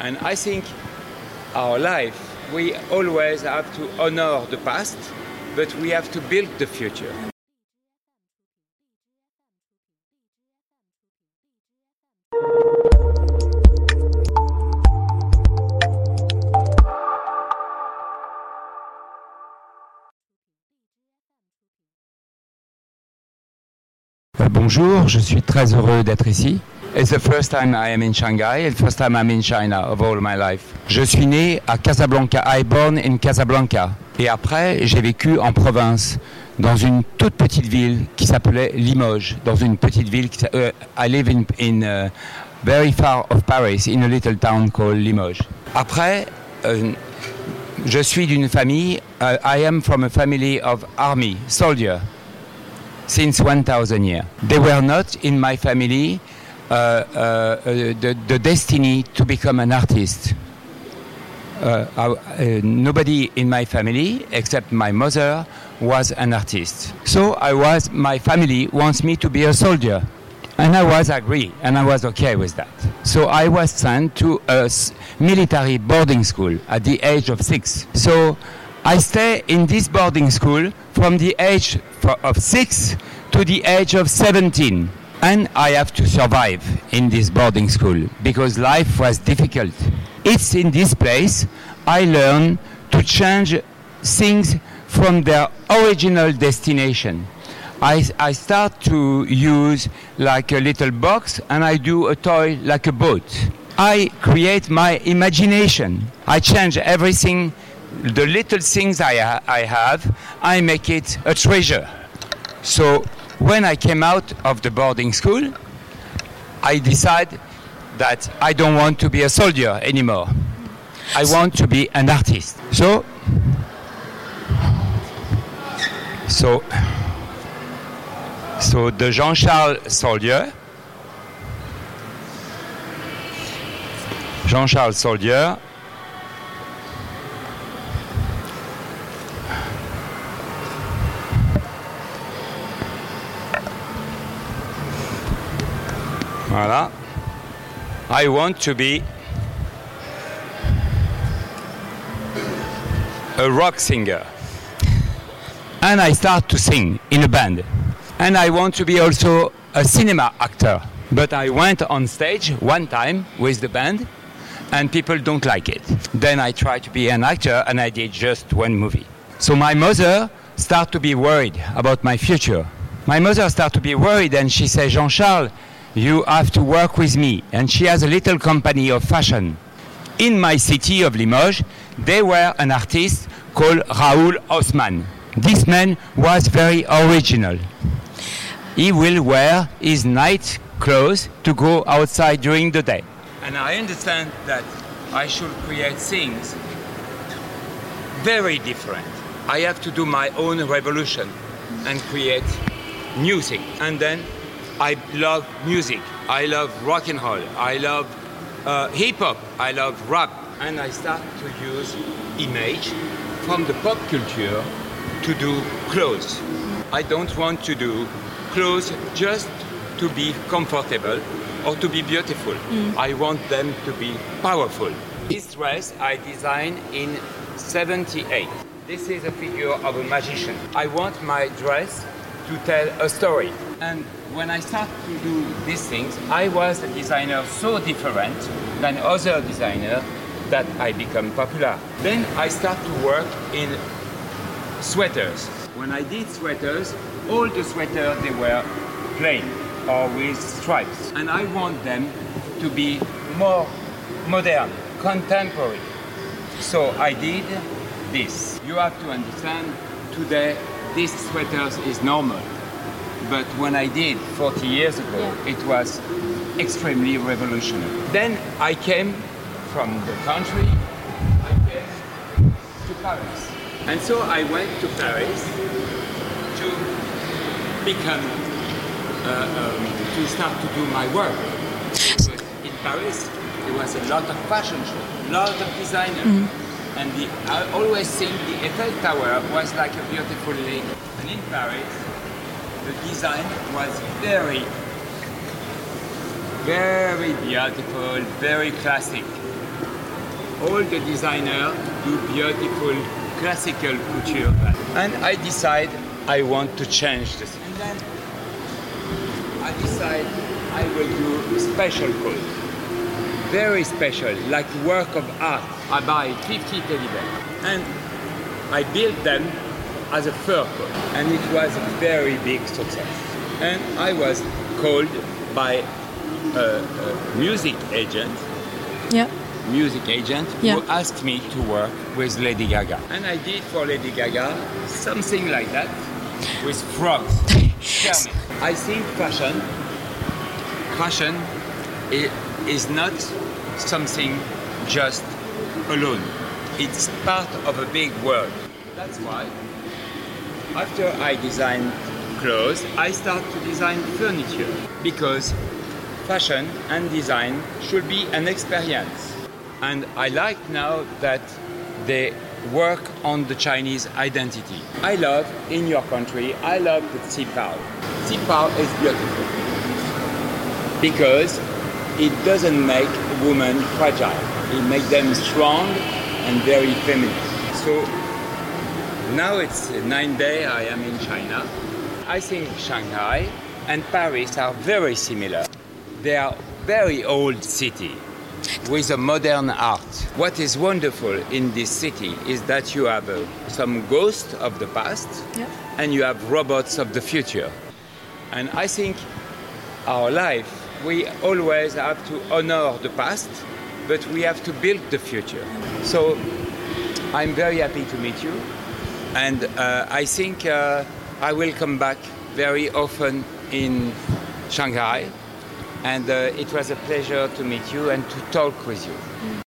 And I think our life, we always have to honor the past, but we have to build the future. Bonjour, je suis très heureux d'être ici. It's the first time I am in Shanghai, the first time I'm in China of all my life. Je suis né à Casablanca, I born in Casablanca. Et après, j'ai vécu en province, dans une toute petite ville qui s'appelait Limoges, dans une petite ville qui uh, I live in, in uh, very far of Paris, in a little town called Limoges. Après, euh, je suis d'une famille, uh, I am from a family of army, soldier, since 1000 years. They were not in my family the, the destiny to become an artist. Uh, uh, nobody in my family except my mother was an artist. So I was, my family wants me to be a soldier. And I was agree, and I was okay with that. So I was sent to a military boarding school at the age of six. So I stay in this boarding school from the age of six to the age of 17. And I have to survive in this boarding school because life was difficult. It's in this place I learn to change things from their original destination. I, I start to use like a little box and I do a toy like a boat. I create my imagination. I change everything, the little things I, ha- I have, I make it a treasure. So when I came out of the boarding school, I decided that I don't want to be a soldier anymore. I want to be an artist. So, so, so the Jean-Charles Soldier, Jean-Charles Soldier Voilà. I want to be a rock singer. And I start to sing in a band. And I want to be also a cinema actor. But I went on stage one time with the band and people don't like it. Then I tried to be an actor and I did just one movie. So my mother started to be worried about my future. My mother started to be worried and she said, Jean-Charles, you have to work with me. And she has a little company of fashion. In my city of Limoges, there were an artist called Raoul Hausmann. This man was very original. He will wear his night clothes to go outside during the day. And I understand that I should create things very different. I have to do my own revolution and create music. And then I love music. I love rock and roll. I love uh, hip hop. I love rap. And I start to use image from the pop culture to do clothes. I don't want to do clothes just to be comfortable or to be beautiful. I want them to be powerful. This dress I designed in 78. This is a figure of a magician. I want my dress to tell a story. And when I start to do these things, I was a designer so different than other designers that I become popular. Then I start to work in sweaters. When I did sweaters, all the sweaters they were plain or with stripes. And I want them to be more modern, contemporary. So I did this. You have to understand today this sweaters is normal. But when I did 40 years ago, it was extremely revolutionary. Then I came from the country, I came to Paris. And so I went to Paris to become, uh, um, to start to do my work. Because in Paris, there was a lot of fashion show, lot of designers. And the, I always think the Eiffel Tower was like a beautiful lake. And in Paris, the design was very, very beautiful, very classic. all the designers do beautiful classical couture. And I decide I want to change this. And then I decide I will do a special clothes. Very special, like work of art. I buy 50 teddy bears. And I built them as a fur coat. And it was a very big success. And I was called by a, a music agent Yeah. music agent Yeah. who asked me to work with Lady Gaga. And I did for Lady Gaga something like that with frogs. Tell me. I think fashion fashion i- is not something just alone. It's part of a big world. That's why after I design clothes, I start to design furniture because fashion and design should be an experience. And I like now that they work on the Chinese identity. I love in your country, I love the qipao. qipao is beautiful because it doesn't make women fragile. It makes them strong and very feminine. So now it's nine day I am in China. I think Shanghai and Paris are very similar. They are very old city with a modern art. What is wonderful in this city is that you have uh, some ghosts of the past Yeah. and you have robots of the future. And I think our life, we always have to honor the past, but we have to build the future. So I'm very happy to meet you. And uh, I think uh, I will come back very often in Shanghai. And uh, it was a pleasure to meet you and to talk with you.